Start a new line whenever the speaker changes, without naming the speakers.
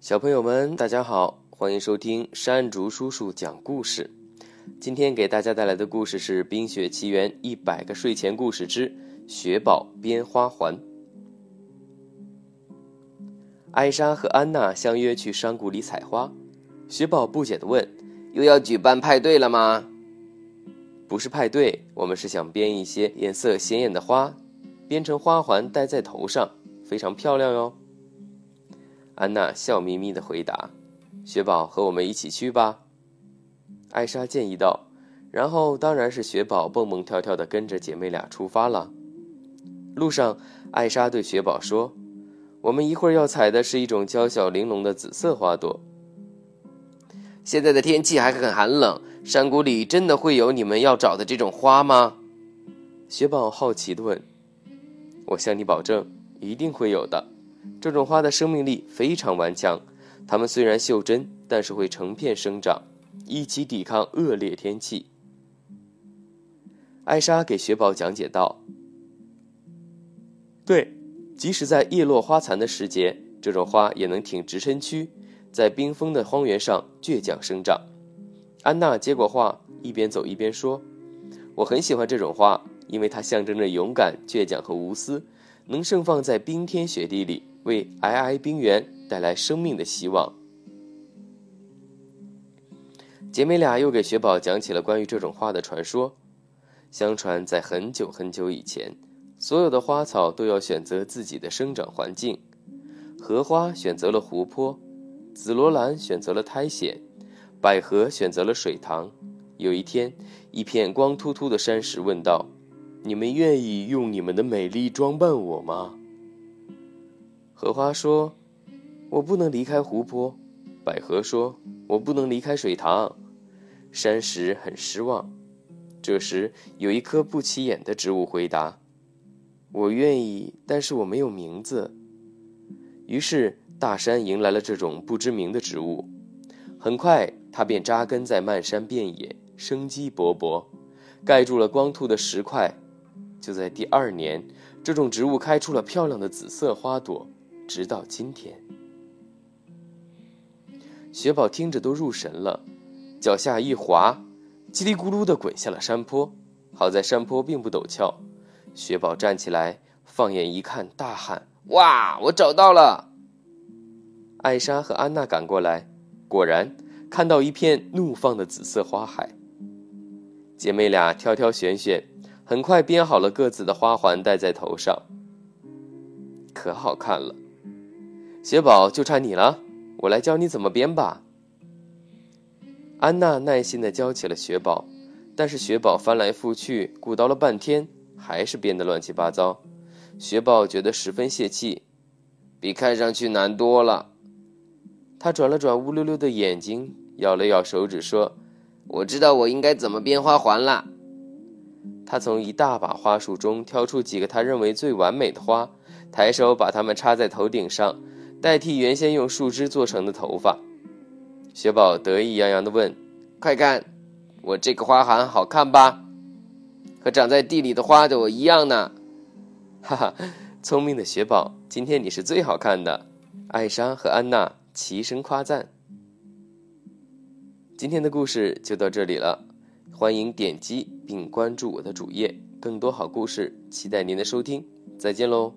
小朋友们，大家好，欢迎收听山竹叔叔讲故事。今天给大家带来的故事是《冰雪奇缘》一百个睡前故事之雪宝编花环。艾莎和安娜相约去山谷里采花，雪宝不解地问：“
又要举办派对了吗？”“
不是派对，我们是想编一些颜色鲜艳的花，编成花环戴在头上，非常漂亮哟。”安娜笑眯眯的回答：“雪宝，和我们一起去吧。”艾莎建议道。然后当然是雪宝蹦蹦跳跳的跟着姐妹俩出发了。路上，艾莎对雪宝说：“我们一会儿要采的是一种娇小玲珑的紫色花朵。
现在的天气还很寒冷，山谷里真的会有你们要找的这种花吗？”
雪宝好奇的问。“我向你保证，一定会有的。”这种花的生命力非常顽强，它们虽然袖珍，但是会成片生长，一起抵抗恶劣天气。艾莎给雪宝讲解道：“对，即使在叶落花残的时节，这种花也能挺直身躯，在冰封的荒原上倔强生长。”安娜接过话，一边走一边说：“我很喜欢这种花，因为它象征着勇敢、倔强和无私，能盛放在冰天雪地里。”为皑皑冰原带来生命的希望。姐妹俩又给雪宝讲起了关于这种花的传说。相传，在很久很久以前，所有的花草都要选择自己的生长环境。荷花选择了湖泊，紫罗兰选择了苔藓，百合选择了水塘。有一天，一片光秃秃的山石问道：“你们愿意用你们的美丽装扮我吗？”荷花说：“我不能离开湖泊。”百合说：“我不能离开水塘。”山石很失望。这时，有一棵不起眼的植物回答：“我愿意，但是我没有名字。”于是，大山迎来了这种不知名的植物。很快，它便扎根在漫山遍野，生机勃勃，盖住了光秃的石块。就在第二年，这种植物开出了漂亮的紫色花朵。直到今天，雪宝听着都入神了，脚下一滑，叽里咕噜的滚下了山坡。好在山坡并不陡峭，雪宝站起来，放眼一看，大喊：“
哇！我找到了！”
艾莎和安娜赶过来，果然看到一片怒放的紫色花海。姐妹俩挑挑选选，很快编好了各自的花环，戴在头上，可好看了。雪宝就差你了，我来教你怎么编吧。安娜耐心的教起了雪宝，但是雪宝翻来覆去鼓捣了半天，还是编得乱七八糟。雪宝觉得十分泄气，
比看上去难多了。
他转了转乌溜溜的眼睛，咬了咬手指，说：“
我知道我应该怎么编花环了。”
他从一大把花束中挑出几个他认为最完美的花，抬手把它们插在头顶上。代替原先用树枝做成的头发，雪宝得意洋洋地问：“
快看，我这个花环好看吧？和长在地里的花朵一样呢！”
哈哈，聪明的雪宝，今天你是最好看的！艾莎和安娜齐声夸赞。今天的故事就到这里了，欢迎点击并关注我的主页，更多好故事期待您的收听。再见喽！